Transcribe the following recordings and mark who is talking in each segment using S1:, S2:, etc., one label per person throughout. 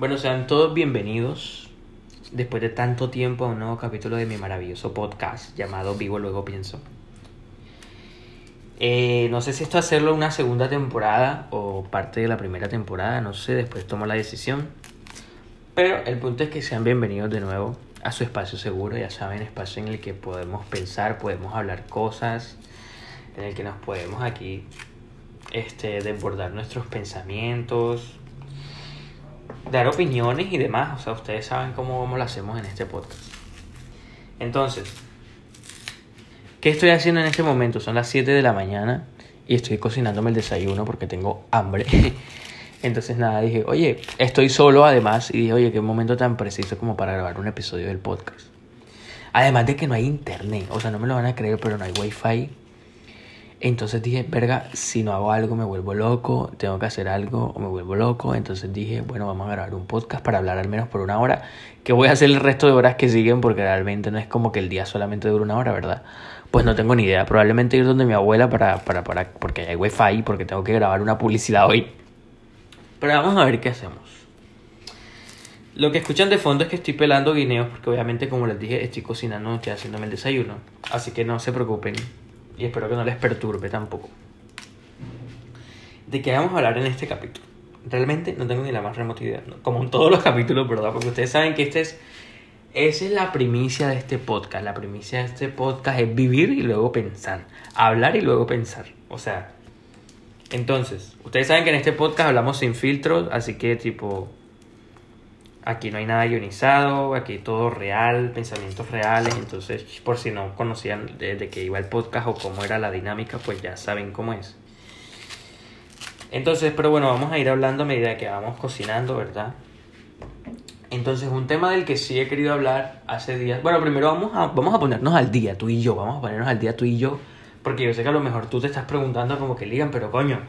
S1: Bueno, sean todos bienvenidos después de tanto tiempo a un nuevo capítulo de mi maravilloso podcast llamado Vivo Luego Pienso. Eh, no sé si esto hacerlo una segunda temporada o parte de la primera temporada, no sé, después tomo la decisión. Pero el punto es que sean bienvenidos de nuevo a su espacio seguro, ya saben, espacio en el que podemos pensar, podemos hablar cosas, en el que nos podemos aquí este, desbordar nuestros pensamientos, dar opiniones y demás. O sea, ustedes saben cómo, lo hacemos en este podcast. Entonces, ¿qué estoy haciendo en este momento? Son las 7 de la mañana y estoy cocinándome el desayuno porque tengo hambre. Entonces nada, dije, oye, estoy solo además y dije, oye, qué momento tan preciso como para grabar un episodio del podcast. Además de que no hay internet, o sea, no me lo van a creer, pero no hay wifi entonces dije, verga, si no hago algo me vuelvo loco, tengo que hacer algo o me vuelvo loco. Entonces dije, bueno, vamos a grabar un podcast para hablar al menos por una hora, que voy a hacer el resto de horas que siguen porque realmente no es como que el día solamente dura una hora, ¿verdad? Pues no tengo ni idea, probablemente ir donde mi abuela para, para, para, porque hay wifi, porque tengo que grabar una publicidad hoy. Pero vamos a ver qué hacemos. Lo que escuchan de fondo es que estoy pelando guineos, porque obviamente como les dije, estoy cocinando, estoy haciéndome el desayuno. Así que no se preocupen y espero que no les perturbe tampoco. ¿De qué vamos a hablar en este capítulo? Realmente no tengo ni la más remota idea, como en todos los capítulos, ¿verdad? Porque ustedes saben que este es, esa es la primicia de este podcast. La primicia de este podcast es vivir y luego pensar, hablar y luego pensar. O sea, entonces, ustedes saben que en este podcast hablamos sin filtros, así que tipo, Aquí no hay nada ionizado, aquí todo real, pensamientos reales. Entonces, por si no conocían de, de qué iba el podcast o cómo era la dinámica, pues ya saben cómo es. Entonces, pero bueno, vamos a ir hablando a medida que vamos cocinando, ¿verdad? Entonces, un tema del que sí he querido hablar hace días. Bueno, primero vamos a, vamos a ponernos al día, tú y yo. Vamos a ponernos al día tú y yo. Porque yo sé que a lo mejor tú te estás preguntando como que ligan, pero coño,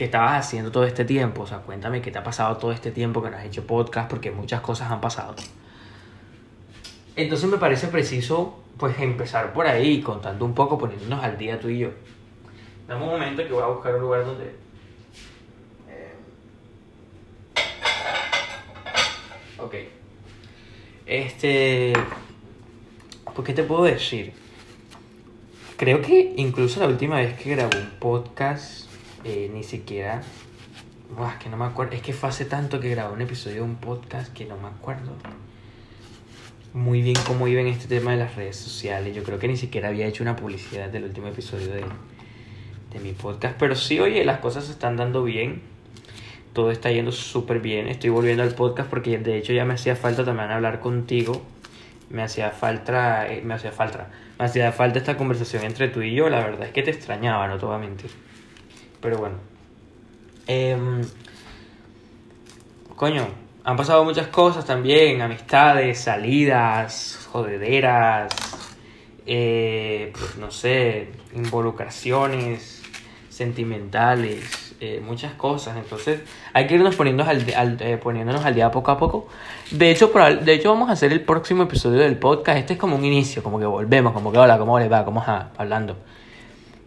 S1: ¿qué estabas haciendo todo este tiempo? O sea, cuéntame qué te ha pasado todo este tiempo que no has hecho podcast, porque muchas cosas han pasado. Entonces me parece preciso, pues, empezar por ahí, contando un poco, poniéndonos al día tú y yo. Dame un momento que voy a buscar un lugar donde... Eh, ok. Este... ¿Por qué te puedo decir? Creo que incluso la última vez que grabé un podcast eh, ni siquiera. Buah, que no me acuerdo. Es que fue hace tanto que grabé un episodio de un podcast que no me acuerdo muy bien cómo iba en este tema de las redes sociales. Yo creo que ni siquiera había hecho una publicidad del último episodio de, de mi podcast. Pero sí, oye, las cosas se están dando bien. Todo está yendo súper bien. Estoy volviendo al podcast porque de hecho ya me hacía falta también hablar contigo. Me hacía falta, eh, me hacía falta, me hacía falta esta conversación entre tú y yo. La verdad es que te extrañaba, no te. Pero bueno. Em, coño, han pasado muchas cosas también, amistades, salidas, jodederas, eh, no sé, involucraciones sentimentales, eh, muchas cosas. Entonces hay que irnos poniéndonos al, eh, poniéndonos al día poco a poco. De hecho, de hecho, vamos a hacer el próximo episodio del podcast. Este es como un inicio, como que volvemos, como que hola, ¿cómo les va? ¿Cómo está? Hablando.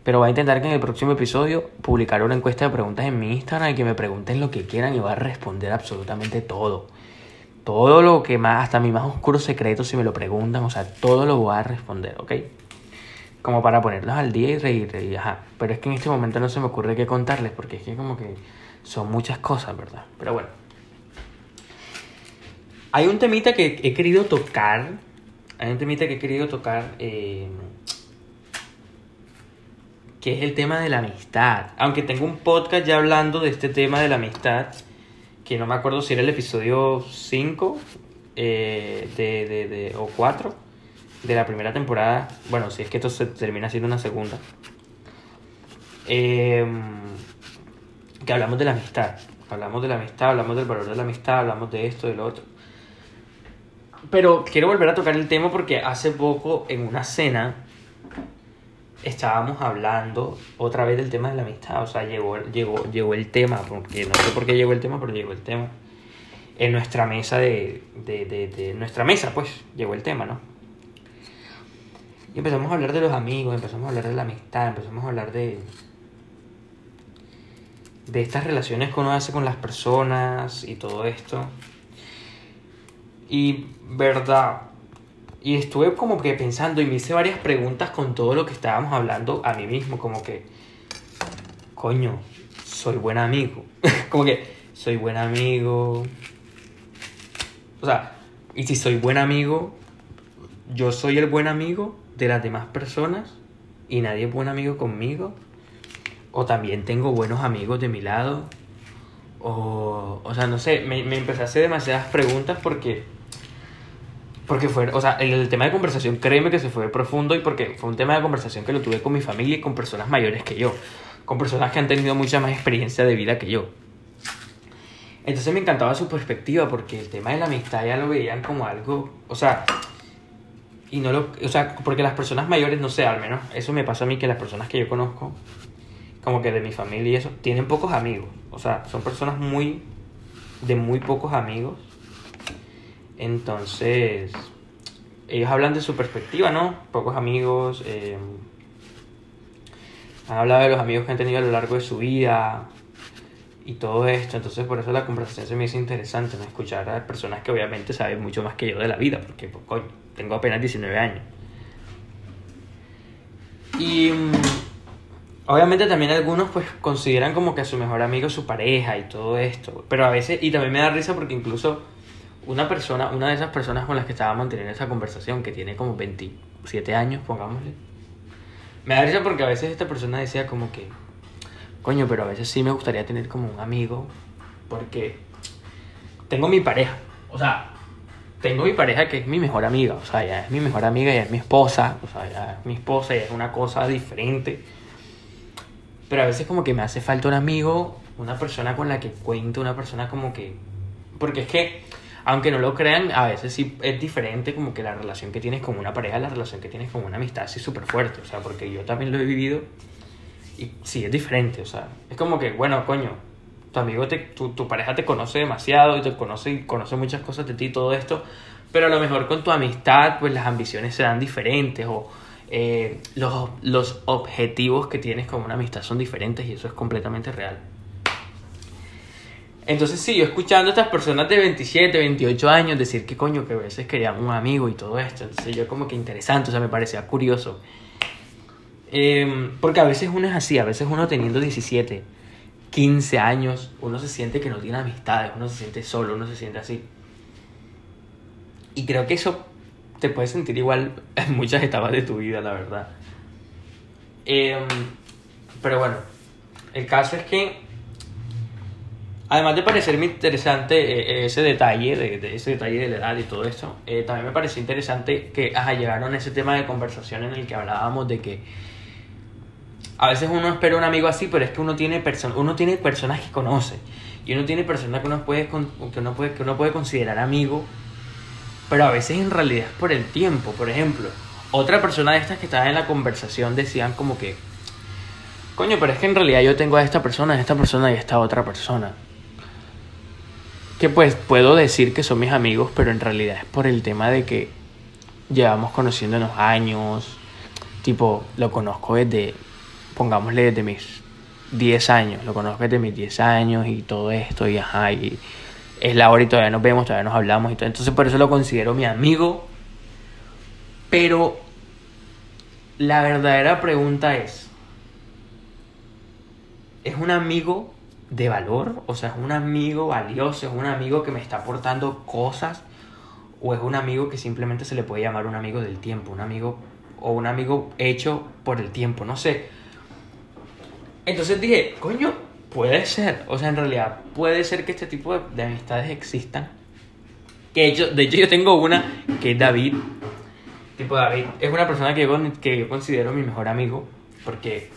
S1: Pero voy a intentar que en el próximo episodio publicar una encuesta de preguntas en mi Instagram y que me pregunten lo que quieran y voy a responder absolutamente todo. Todo lo que más, hasta mi más oscuro secreto, si me lo preguntan, o sea, todo lo voy a responder, ¿ok? Como para ponerlos al día y reír, y ajá. Pero es que en este momento no se me ocurre qué contarles, porque es que como que son muchas cosas, ¿verdad? Pero bueno. Hay un temita que he querido tocar, hay un temita que he querido tocar, eh, que es el tema de la amistad. Aunque tengo un podcast ya hablando de este tema de la amistad, que no me acuerdo si era el episodio 5 eh, de, de, de, o 4 de la primera temporada. Bueno, si es que esto se termina siendo una segunda. Eh, que hablamos de la amistad. Hablamos de la amistad, hablamos del valor de la amistad, hablamos de esto, de lo otro. Pero quiero volver a tocar el tema porque hace poco en una cena estábamos hablando otra vez del tema de la amistad. O sea, llegó, llegó, llegó el tema, porque no sé por qué llegó el tema, pero llegó el tema. En nuestra mesa de, de, de, nuestra mesa, pues, llegó el tema, ¿no? Y empezamos a hablar de los amigos, empezamos a hablar de la amistad, empezamos a hablar de. de estas relaciones que uno hace con las personas y todo esto. Y verdad. Y estuve como que pensando y me hice varias preguntas con todo lo que estábamos hablando a mí mismo, como que, coño, soy buen amigo. como que, soy buen amigo. O sea, y si soy buen amigo, yo soy el buen amigo de las demás personas y nadie es buen amigo conmigo. O también tengo buenos amigos de mi lado. O, o sea, no sé, me, me empecé a hacer demasiadas preguntas porque... Porque fue, o sea, el, tema de conversación, créeme que se fue profundo y porque fue un tema de conversación que lo tuve con mi familia y con personas mayores que yo, con personas que han tenido mucha más experiencia de vida que yo. Entonces me encantaba su perspectiva porque el tema de la amistad ya lo veían como algo, o sea, y no lo, o sea, porque las personas mayores, no sé, al menos eso me pasa a mí que las personas que yo conozco, como que de mi familia y eso, tienen pocos amigos, o sea, son personas muy, de muy pocos amigos. Entonces, ellos hablan de su perspectiva, ¿no? Pocos amigos, eh, han hablado de los amigos que han tenido a lo largo de su vida, y todo esto. Entonces por eso la conversación se me hizo interesante, ¿no? Escuchar a personas que obviamente saben mucho más que yo de la vida, porque pues, coño, tengo apenas 19 años. Y mm, obviamente también algunos pues consideran como que a su mejor amigo su pareja y todo esto. Pero a veces, y también me da risa porque incluso una persona, una de esas personas con las que estábamos teniendo esa conversación, que tiene como 27 años, pongámosle, me da risa porque a veces esta persona decía como que coño, pero a veces sí me gustaría tener como un amigo, porque tengo mi pareja, o sea, tengo mi pareja que es mi mejor amiga, o sea, ya es mi mejor amiga, ya es mi esposa, o sea, ya es mi esposa, ya es una cosa diferente. Pero a veces como que me hace falta un amigo, una persona con la que cuento, una persona como que... Porque es que, aunque no lo crean, a veces sí es diferente como que la relación que tienes con una pareja, la relación que tienes con una amistad, sí súper fuerte, o sea, porque yo también lo he vivido y sí, es diferente, o sea, es como que, bueno, coño, tu amigo, te, tu, tu pareja te conoce demasiado y te conoce y conoce muchas cosas de ti y todo esto, pero a lo mejor con tu amistad, pues las ambiciones serán diferentes o eh, los, los objetivos que tienes con una amistad son diferentes y eso es completamente real. Entonces, sí, yo escuchando a estas personas de 27, 28 años decir que coño, que a veces querían un amigo y todo esto. Entonces, yo como que interesante, o sea, me parecía curioso. Eh, porque a veces uno es así, a veces uno teniendo 17, 15 años, uno se siente que no tiene amistades, uno se siente solo, uno se siente así. Y creo que eso te puede sentir igual en muchas etapas de tu vida, la verdad. Eh, pero bueno, el caso es que, además de parecerme interesante eh, ese detalle, de, ese detalle de la edad y todo eso, eh, también me pareció interesante que ajá, llegaron a ese tema de conversación en el que hablábamos de que a veces uno espera un amigo así, pero es que uno tiene, uno tiene personas que conoce. Y uno tiene personas que uno, puede, que, uno puede, que uno puede considerar amigo. Pero a veces en realidad es por el tiempo. Por ejemplo, otra persona de estas que estaba en la conversación decían como que... Coño, pero es que en realidad yo tengo a esta persona, a esta persona y a esta otra persona. Que pues puedo decir que son mis amigos, pero en realidad es por el tema de que llevamos conociéndonos años. Tipo, lo conozco desde pongámosle desde mis 10 años, lo conozco desde mis 10 años y todo esto, y ajá, y es la hora y todavía nos vemos, todavía nos hablamos y todo. Entonces por eso lo considero mi amigo. Pero la verdadera pregunta es, ¿es un amigo de valor? O sea, ¿es un amigo valioso? ¿Es un amigo que me está aportando cosas? ¿O es un amigo que simplemente se le puede llamar un amigo del tiempo? Un amigo o un amigo hecho por el tiempo, no sé. Entonces dije, coño, puede ser. O sea, en realidad puede ser que este tipo de, amistades existan. Que hecho, de hecho yo tengo una que es David. Tipo David. Es una persona que yo, que yo considero mi mejor amigo. Porque,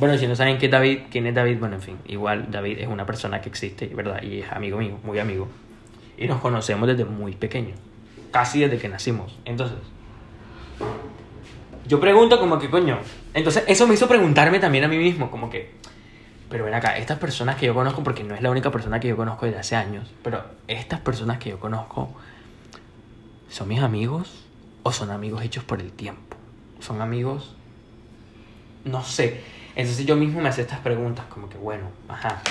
S1: bueno, si no saben qué es David, quién es David, bueno, en fin. Igual David es una persona que existe, ¿verdad? Y es amigo mío, muy amigo. Y nos conocemos desde muy pequeño. Casi desde que nacimos. Entonces, yo pregunto como que, coño, entonces eso me hizo preguntarme también a mí mismo, como que, pero ven acá, estas personas que yo conozco, porque no es la única persona que yo conozco desde hace años, pero estas personas que yo conozco, ¿son mis amigos o son amigos hechos por el tiempo? ¿Son amigos? No sé. Entonces yo mismo me hacía estas preguntas, como que, bueno, ajá,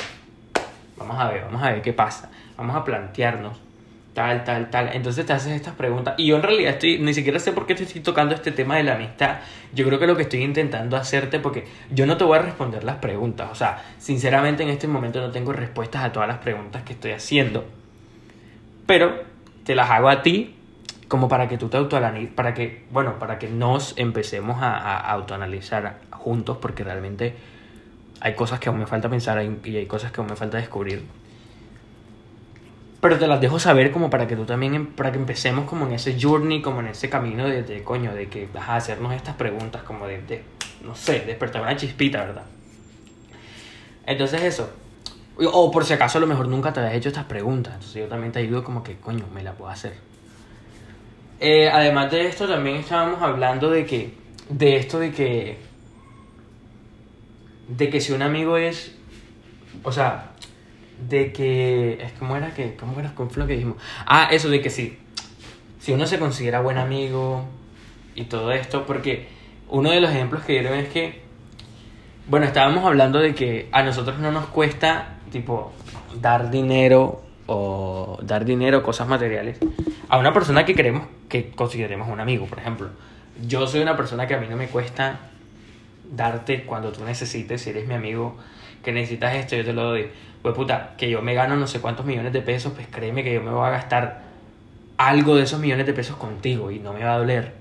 S1: vamos a ver, vamos a ver qué pasa, vamos a plantearnos tal, tal, tal. Entonces te haces estas preguntas. Y yo en realidad estoy, ni siquiera sé por qué estoy tocando este tema de la amistad. Yo creo que lo que estoy intentando hacerte, porque yo no te voy a responder las preguntas. O sea, sinceramente en este momento no tengo respuestas a todas las preguntas que estoy haciendo. Pero te las hago a ti como para que tú te autoanalices, para que, bueno, para que nos empecemos a, a autoanalizar juntos, porque realmente hay cosas que aún me falta pensar y hay cosas que aún me falta descubrir pero te las dejo saber como para que tú también, em, para que empecemos como en ese journey, como en ese camino de, de coño, de que vas a hacernos estas preguntas, como de, de, no sé, despertar una chispita, ¿verdad? Entonces eso. O por si acaso a lo mejor nunca te habías hecho estas preguntas. Entonces yo también te ayudo como que, coño, me la puedo hacer. Eh, además de esto, también estábamos hablando de que, de esto de que, de que si un amigo es, o sea, de que. Es como era que. ¿Cómo era con lo que dijimos? Ah, eso de que sí. Si uno se considera buen amigo y todo esto, porque uno de los ejemplos que dieron es que. Bueno, estábamos hablando de que a nosotros no nos cuesta, tipo, dar dinero o dar dinero, cosas materiales, a una persona que queremos, que consideremos un amigo, por ejemplo. Yo soy una persona que a mí no me cuesta darte cuando tú necesites, si eres mi amigo, que necesitas esto, yo te lo doy pues puta, que yo me gano no sé cuántos millones de pesos, pues créeme que yo me voy a gastar algo de esos millones de pesos contigo y no me va a doler.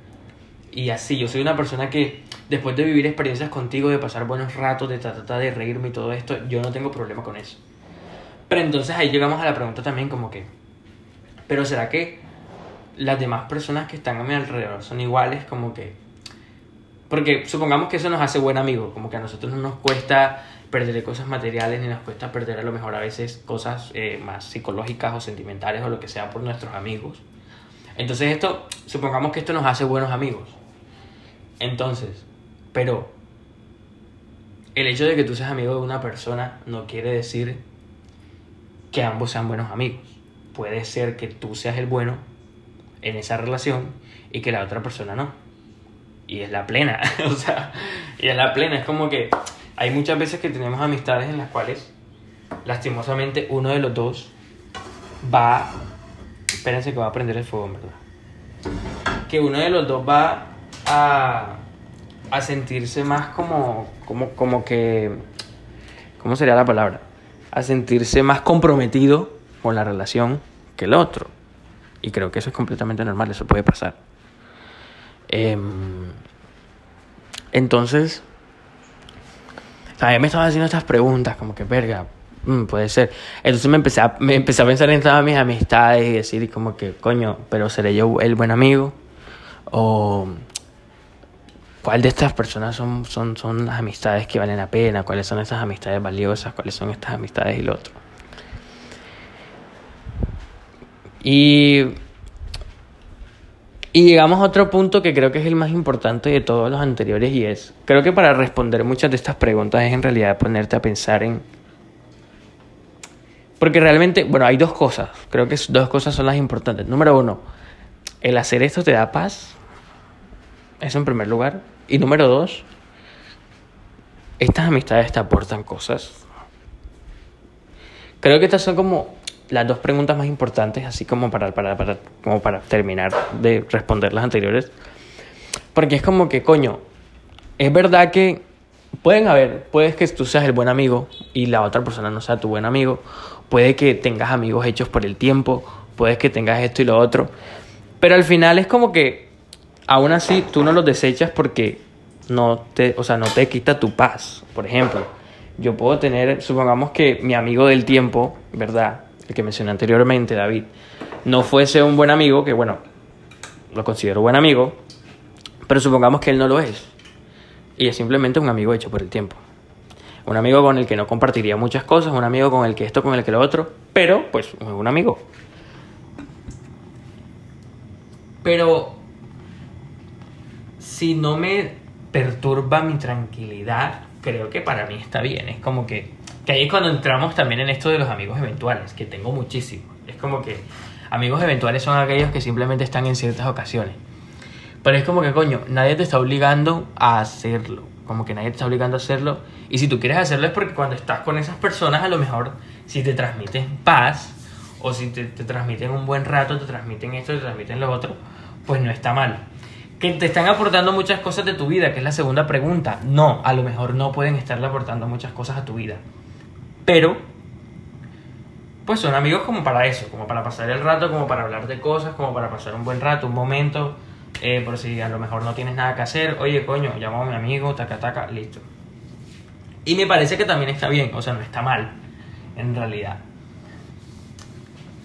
S1: Y así, yo soy una persona que después de vivir experiencias contigo, de pasar buenos ratos, de tratar de reírme y todo esto, yo no tengo problema con eso. Pero entonces ahí llegamos a la pregunta también como que, pero ¿será que las demás personas que están a mi alrededor son iguales? Como que, porque supongamos que eso nos hace buen amigo, como que a nosotros no nos cuesta perder cosas materiales ni nos cuesta perder a lo mejor a veces cosas eh, más psicológicas o sentimentales o lo que sea por nuestros amigos. Entonces esto, supongamos que esto nos hace buenos amigos. Entonces, pero el hecho de que tú seas amigo de una persona no quiere decir que ambos sean buenos amigos. Puede ser que tú seas el bueno en esa relación y que la otra persona no. Y es la plena, o sea, y es la plena, es como que hay muchas veces que tenemos amistades en las cuales, lastimosamente, uno de los dos va. Espérense que va a prender el fuego, en verdad. Que uno de los dos va a, a sentirse más como, como, como que. ¿Cómo sería la palabra? A sentirse más comprometido con la relación que el otro. Y creo que eso es completamente normal, eso puede pasar. Em, entonces, sea, me estaba haciendo estas preguntas, como que, verga, mm, puede ser. Entonces me empecé, a, me empecé a pensar en todas mis amistades y decir, como que, coño, pero ¿seré yo el buen amigo? O cuál de estas personas son, son, son las amistades que valen la pena, cuáles son esas amistades valiosas, cuáles son estas amistades y lo otro. Y y llegamos a otro punto que creo que es el más importante de todos los anteriores y es, creo que para responder muchas de estas preguntas es en realidad ponerte a pensar en... Porque realmente, bueno, hay dos cosas, creo que dos cosas son las importantes. Número uno, el hacer esto te da paz, eso en primer lugar. Y número dos, estas amistades te aportan cosas. Creo que estas son como las dos preguntas más importantes, así como para, para, para, como para terminar de responder las anteriores. Porque es como que, coño, es verdad que pueden haber, puedes que tú seas el buen amigo y la otra persona no sea tu buen amigo, puede que tengas amigos hechos por el tiempo, puedes que tengas esto y lo otro, pero al final es como que aún así tú no los desechas porque no te, o sea, no te quita tu paz. Por ejemplo, yo puedo tener, supongamos que mi amigo del tiempo, ¿verdad? el que mencioné anteriormente, David, no fuese un buen amigo, que bueno, lo considero buen amigo, pero supongamos que él no lo es. Y es simplemente un amigo hecho por el tiempo. Un amigo con el que no compartiría muchas cosas, un amigo con el que esto, con el que lo otro, pero pues un amigo. Pero si no me perturba mi tranquilidad, creo que para mí está bien. Es como que que ahí es cuando entramos también en esto de los amigos eventuales, que tengo muchísimos. Es como que amigos eventuales son aquellos que simplemente están en ciertas ocasiones. Pero es como que, coño, nadie te está obligando a hacerlo. Como que nadie te está obligando a hacerlo. Y si tú quieres hacerlo es porque cuando estás con esas personas, a lo mejor si te transmiten paz o si te, te transmiten un buen rato, te transmiten esto, te transmiten lo otro, pues no está mal. Que te están aportando muchas cosas de tu vida, que es la segunda pregunta. No, a lo mejor no pueden estarle aportando muchas cosas a tu vida. Pero, pues son amigos como para eso, como para pasar el rato, como para hablar de cosas, como para pasar un buen rato, un momento. Eh, por si a lo mejor no tienes nada que hacer, oye, coño, llamo a mi amigo, taca, taca, listo. Y me parece que también está bien, o sea, no está mal, en realidad.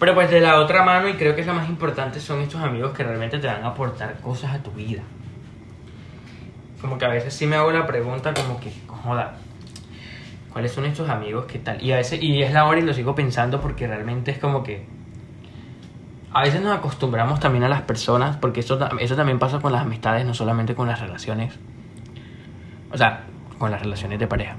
S1: Pero pues de la otra mano, y creo que es la más importante, son estos amigos que realmente te van a aportar cosas a tu vida. Como que a veces sí me hago la pregunta como que, joda, ¿cuáles son estos amigos? ¿Qué tal? Y a veces, y es la hora y lo sigo pensando porque realmente es como que... A veces nos acostumbramos también a las personas, porque eso, eso también pasa con las amistades, no solamente con las relaciones. O sea, con las relaciones de pareja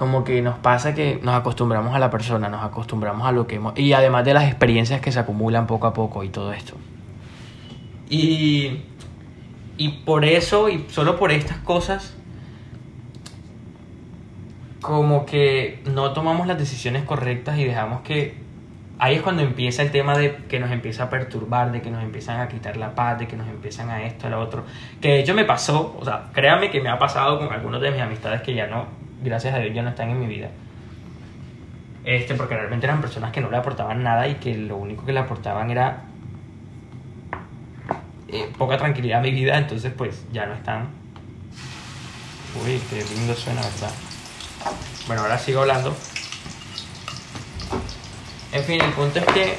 S1: como que nos pasa que nos acostumbramos a la persona, nos acostumbramos a lo que hemos... Y además de las experiencias que se acumulan poco a poco y todo esto. Y, y por eso, y solo por estas cosas, como que no tomamos las decisiones correctas y dejamos que... Ahí es cuando empieza el tema de que nos empieza a perturbar, de que nos empiezan a quitar la paz, de que nos empiezan a esto, a lo otro. Que de hecho me pasó, o sea, créame que me ha pasado con algunos de mis amistades que ya no gracias a Dios ya no están en mi vida. Este, porque realmente eran personas que no le aportaban nada y que lo único que le aportaban era eh, poca tranquilidad a mi vida, entonces pues ya no están. Uy, qué lindo suena, ¿verdad? Bueno, ahora sigo hablando. En fin, el punto es que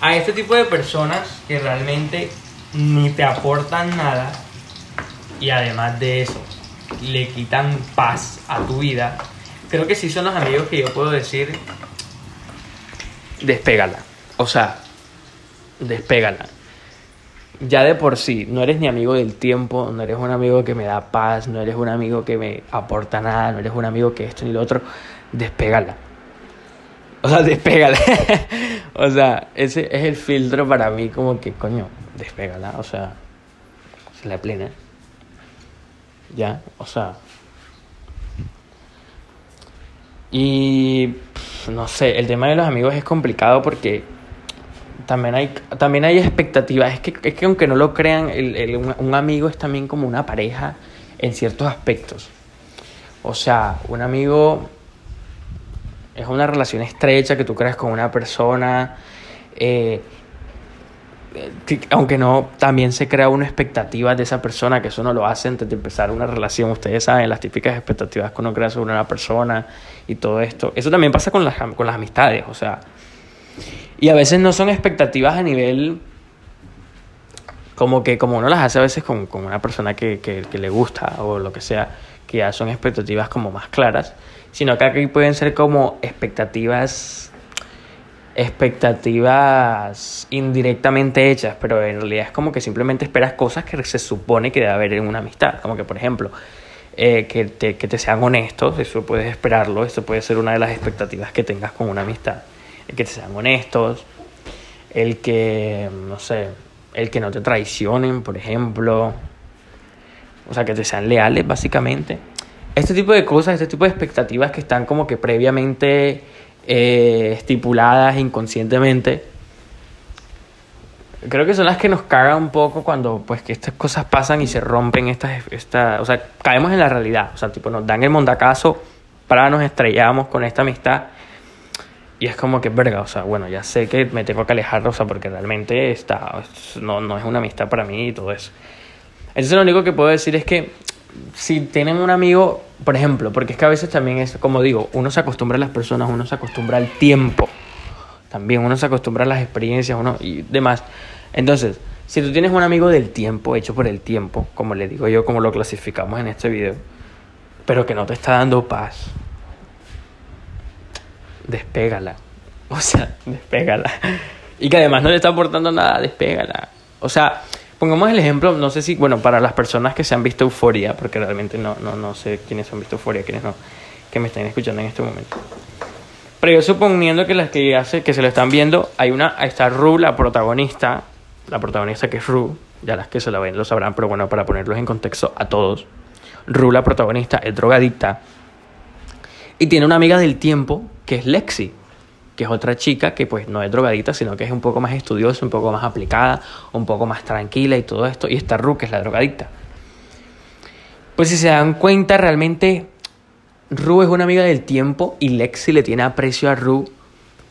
S1: a este tipo de personas que realmente ni te aportan nada y además de eso le quitan paz a tu vida, creo que sí son los amigos que yo puedo decir, despégala. O sea, despégala. Ya de por sí, no eres ni amigo del tiempo, no eres un amigo que me da paz, no eres un amigo que me aporta nada, no eres un amigo que esto ni lo otro, despégala. O sea, despégala. o sea, ese es el filtro para mí como que, coño, despégala. O sea, se la plena. ¿Ya? O sea... Y no sé, el tema de los amigos es complicado porque también hay, también hay expectativas. Es que, es que aunque no lo crean, el, un, amigo es también como una pareja en ciertos aspectos. O sea, un amigo es una relación estrecha que tú creas con una persona. Eh, aunque no, también se crea una expectativa de esa persona, que eso no lo hace antes de empezar una relación. Ustedes saben, las típicas expectativas que uno crea sobre una persona y todo esto. Eso también pasa con las, con las amistades, o sea. Y a veces no son expectativas a nivel como que como uno las hace a veces con, con una persona que, que, que, le gusta o lo que sea, que ya son expectativas como más claras, sino que aquí pueden ser como expectativas expectativas indirectamente hechas, pero en realidad es como que simplemente esperas cosas que se supone que debe haber en una amistad. Como que, por ejemplo, eh, que, te, que te sean honestos, eso puedes esperarlo, eso puede ser una de las expectativas que tengas con una amistad. El que te sean honestos, el que, no sé, el que no te traicionen, por ejemplo. O sea, que te sean leales, básicamente. Este tipo de cosas, este tipo de expectativas que están como que previamente eh, estipuladas inconscientemente. Creo que son las que nos cagan un poco cuando pues que estas cosas pasan y se rompen estas, esta, o sea, caemos en la realidad, o sea, tipo nos dan el mondacazo, para nos estrellamos con esta amistad y es como que verga, o sea, bueno, ya sé que me tengo que alejar, o sea, porque realmente está, no, no es una amistad para mí y todo eso. Entonces lo único que puedo decir es que si tienen un amigo, por ejemplo, porque es que a veces también es, como digo, uno se acostumbra a las personas, uno se acostumbra al tiempo, también uno se acostumbra a las experiencias uno, y demás. Entonces, si tú tienes un amigo del tiempo, hecho por el tiempo, como le digo yo, como lo clasificamos en este video, pero que no te está dando paz, despégala. O sea, despégala. Y que además no le está aportando nada, despégala. O sea, Pongamos el ejemplo, no sé si, bueno, para las personas que se han visto Euforia, porque realmente no, no, no sé quiénes han visto Euforia, quiénes no, que me están escuchando en este momento. Pero yo suponiendo que las que hace, que se lo están viendo, hay una, está Ru, la protagonista, la protagonista que es Ru, ya las que se la ven lo sabrán, pero bueno, para ponerlos en contexto a todos. Ru, la protagonista, es drogadicta y tiene una amiga del tiempo que es Lexi. Que es otra chica que pues no es drogadita, sino que es un poco más estudiosa, un poco más aplicada, un poco más tranquila y todo esto. Y está Ru, que es la drogadicta. Pues si se dan cuenta, realmente Ru es una amiga del tiempo y Lexi le tiene aprecio a Ru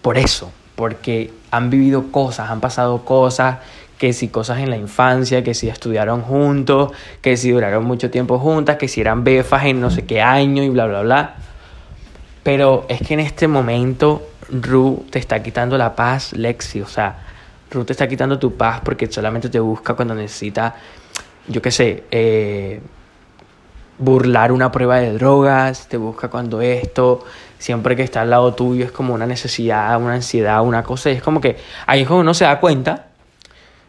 S1: por eso, porque han vivido cosas, han pasado cosas, que si cosas en la infancia, que si estudiaron juntos, que si duraron mucho tiempo juntas, que si eran befas en no sé qué año y bla, bla, bla. Pero es que en este momento Ru te está quitando la paz, Lexi. O sea, Ru te está quitando tu paz porque solamente te busca cuando necesita, yo qué sé, eh, burlar una prueba de drogas, te busca cuando esto, siempre que está al lado tuyo es como una necesidad, una ansiedad, una cosa. Y es como que ahí es cuando uno se da cuenta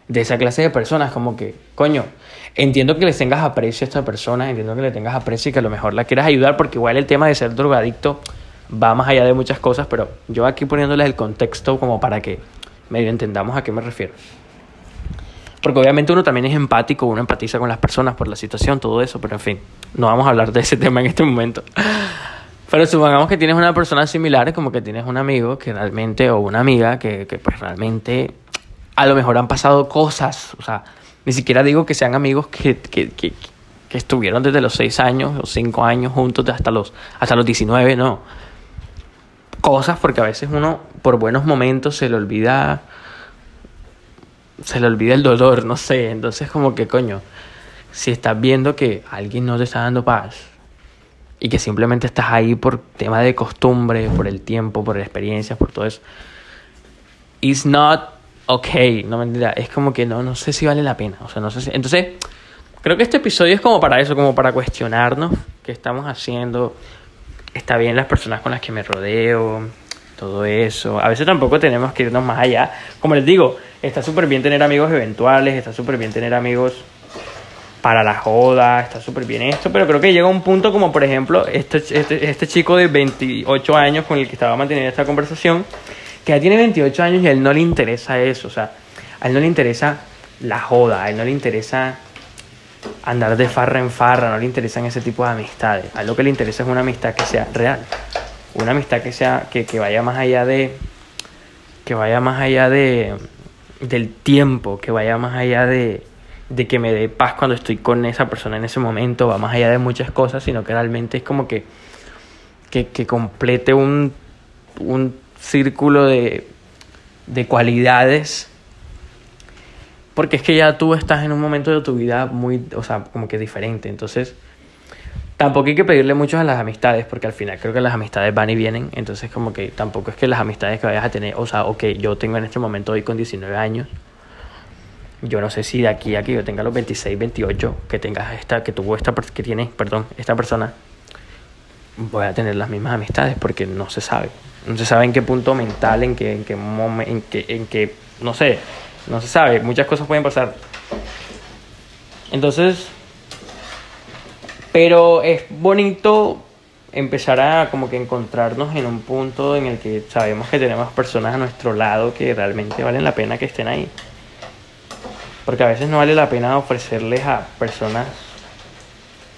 S1: de esa clase de personas, como que, coño, entiendo que les tengas aprecio a esta persona, entiendo que le tengas aprecio y que a lo mejor la quieras ayudar, porque igual el tema de ser drogadicto va más allá de muchas cosas, pero yo aquí poniéndoles el contexto como para que medio entendamos a qué me refiero. Porque obviamente uno también es empático, uno empatiza con las personas por la situación, todo eso, pero en fin, no vamos a hablar de ese tema en este momento. Pero supongamos que tienes una persona similar, como que tienes un amigo que realmente, o una amiga que, que pues realmente a lo mejor han pasado cosas, o sea, ni siquiera digo que sean amigos que, que, que, que estuvieron desde los 6 años o 5 años juntos hasta los, hasta los 19, no. Cosas porque a veces uno por buenos momentos se le olvida se le olvida el dolor, no sé. Entonces, como que, coño, si estás viendo que alguien no te está dando paz y que simplemente estás ahí por tema de costumbre, por el tiempo, por experiencias, por todo eso, it's not okay, no mentira. Es como que no, no sé si vale la pena. O sea, no sé si. Entonces, creo que este episodio es como para eso, como para cuestionarnos qué estamos haciendo. Está bien las personas con las que me rodeo, todo eso. A veces tampoco tenemos que irnos más allá. Como les digo, está súper bien tener amigos eventuales, está súper bien tener amigos para la joda, está súper bien esto, pero creo que llega un punto como por ejemplo este, este, este chico de 28 años con el que estaba manteniendo esta conversación, que ya tiene 28 años y a él no le interesa eso, o sea, a él no le interesa la joda, a él no le interesa andar de farra en farra, no le interesan ese tipo de amistades, a lo que le interesa es una amistad que sea real, una amistad que sea, que, que vaya más allá de, que vaya más allá de, del tiempo, que vaya más allá de, de que me dé paz cuando estoy con esa persona en ese momento, va más allá de muchas cosas, sino que realmente es como que, que, que complete un, un círculo de, de cualidades. Porque es que ya tú estás en un momento de tu vida muy, o sea, como que diferente. Entonces, tampoco hay que pedirle mucho a las amistades, porque al final creo que las amistades van y vienen. Entonces, como que tampoco es que las amistades que vayas a tener, o sea, ok, yo tengo en este momento hoy con 19 años. Yo no sé si de aquí a que yo tenga los 26, 28, que tengas esta, que tuvo esta, que tiene, perdón, esta persona, voy a tener las mismas amistades, porque no se sabe. No se sabe en qué punto mental, en qué, en qué momento, en qué, en qué, no sé, no se sabe. Muchas cosas pueden pasar. Entonces, pero es bonito empezar a como que encontrarnos en un punto en el que sabemos que tenemos personas a nuestro lado que realmente valen la pena que estén ahí. Porque a veces no vale la pena ofrecerles a personas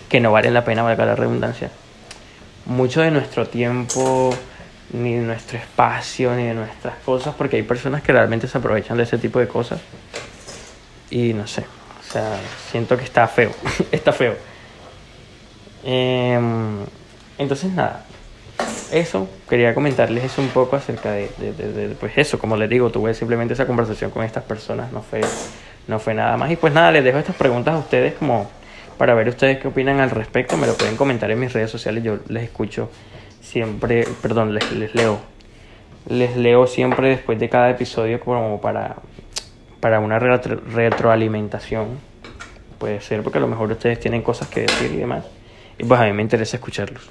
S1: que no valen la pena, valga la redundancia, mucho de nuestro tiempo, ni de nuestro espacio, ni de nuestras cosas, porque hay personas que realmente se aprovechan de ese tipo de cosas. Y no sé, o sea, siento que está feo, está feo. Em, entonces, nada, eso, quería comentarles eso un poco acerca de, de, de, pues eso, como les digo, tuve simplemente esa conversación con estas personas, no fue, no fue nada más. Y pues nada, les dejo estas preguntas a ustedes como para ver ustedes qué opinan al respecto, me lo pueden comentar en mis redes sociales, yo les escucho siempre, perdón, les, les leo. Les leo siempre después de cada episodio como para, para una retro, retroalimentación. Puede ser porque a lo mejor ustedes tienen cosas que decir y demás. Y pues a mí me interesa escucharlos.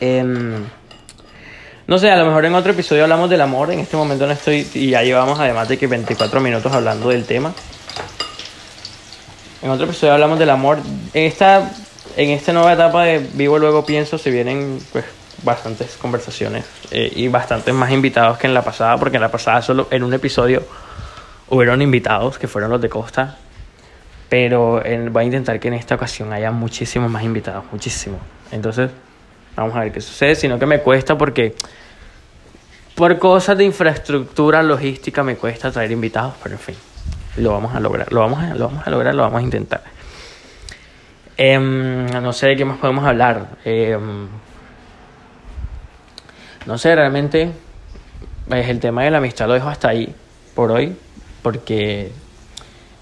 S1: Eh, no sé, a lo mejor en otro episodio hablamos del amor. En este momento no estoy. Y ya llevamos además de que 24 minutos hablando del tema. En otro episodio hablamos del amor. Esta en esta nueva etapa de Vivo Luego Pienso se vienen pues bastantes conversaciones eh, y bastantes más invitados que en la pasada, porque en la pasada solo en un episodio hubieron invitados que fueron los de Costa, pero en, voy a intentar que en esta ocasión haya muchísimos más invitados, muchísimos. Entonces, vamos a ver qué sucede, sino que me cuesta porque Por cosas de infraestructura, logística, me cuesta traer invitados, pero en fin, lo vamos a lograr, lo vamos a, lo vamos a lograr, lo vamos a intentar. Em, no sé de qué más podemos hablar. Em, no sé, realmente pues, el tema de la amistad lo dejo hasta ahí por hoy, porque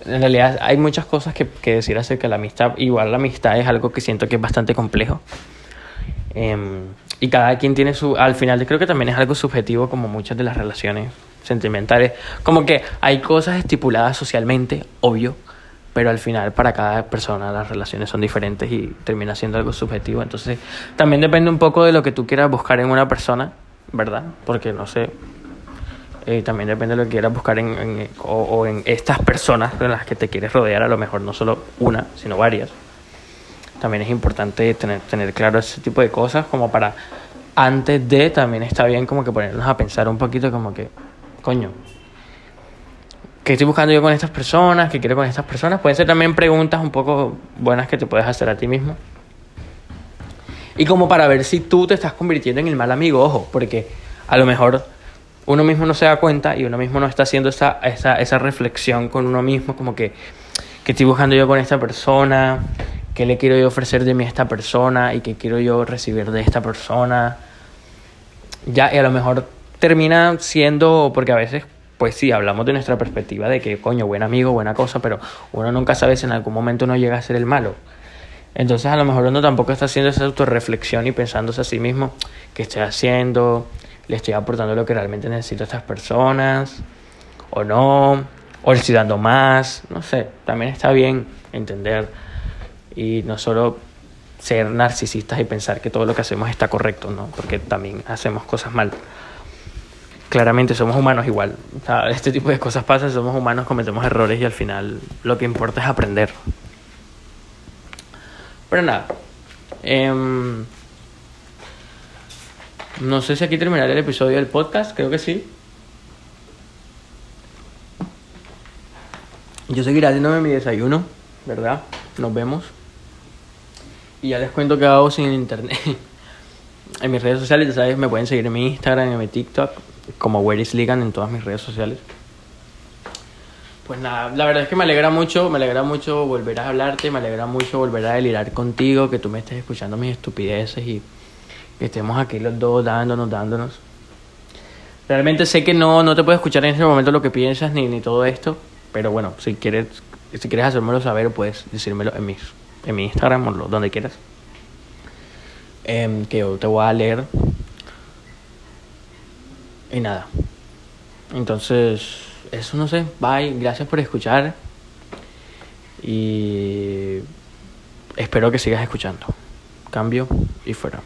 S1: en realidad hay muchas cosas que, que decir acerca de la amistad. Igual la amistad es algo que siento que es bastante complejo. Em, y cada quien tiene su... Al final creo que también es algo subjetivo como muchas de las relaciones sentimentales. Como que hay cosas estipuladas socialmente, obvio, pero al final para cada persona las relaciones son diferentes y termina siendo algo subjetivo. Entonces también depende un poco de lo que tú quieras buscar en una persona, ¿verdad? Porque no sé, eh, también depende de lo que quieras buscar en, en o, o, en estas personas con las que te quieres rodear, a lo mejor no solo una, sino varias. También es importante tener, tener claro ese tipo de cosas como para antes de también está bien como que ponernos a pensar un poquito como que, coño, ¿qué estoy buscando yo con estas personas? ¿Qué quiero con estas personas? Pueden ser también preguntas un poco buenas que te puedes hacer a ti mismo. Y como para ver si tú te estás convirtiendo en el mal amigo, ojo, porque a lo mejor uno mismo no se da cuenta y uno mismo no está haciendo esa, esa, esa reflexión con uno mismo, como que, ¿qué estoy buscando yo con esta persona? ¿Qué le quiero yo ofrecer de mí a esta persona? ¿Y qué quiero yo recibir de esta persona? Ya, y a lo mejor termina siendo, porque a veces, pues sí, hablamos de nuestra perspectiva de que, coño, buen amigo, buena cosa, pero uno nunca sabe si en algún momento uno llega a ser el malo. Entonces a lo mejor uno tampoco está haciendo esa autorreflexión y pensándose a sí mismo, ¿qué estoy haciendo? ¿Le estoy aportando lo que realmente necesito a estas personas? ¿O no? ¿O le estoy dando más? No sé, también está bien entender y no solo ser narcisistas y pensar que todo lo que hacemos está correcto, ¿no? Porque también hacemos cosas mal. Claramente somos humanos igual. Este tipo de cosas pasan, somos humanos, cometemos errores y al final lo que importa es aprender. Pero nada. Eh, no sé si aquí terminaré el episodio del podcast, creo que sí. Yo seguiré haciéndome mi desayuno, ¿verdad? Nos vemos. Y ya les cuento qué hago sin internet. en mis redes sociales, ya sabes, me pueden seguir en mi Instagram, en mi TikTok, como Where is Ligan en todas mis redes sociales. Pues nada, la verdad es que me alegra mucho, me alegra mucho volver a hablarte, me alegra mucho volver a delirar contigo, que tú me estés escuchando mis estupideces y que estemos aquí los dos dándonos, dándonos. Realmente sé que no, no te puedo escuchar en ese momento lo que piensas ni, ni todo esto, pero bueno, si quieres, si quieres hacérmelo saber, puedes decírmelo en, mis, en mi Instagram o donde quieras. Eh, que yo te voy a leer. Y nada. Entonces, eso no sé. Bye. Gracias por escuchar. Y espero que sigas escuchando. Cambio y fuera.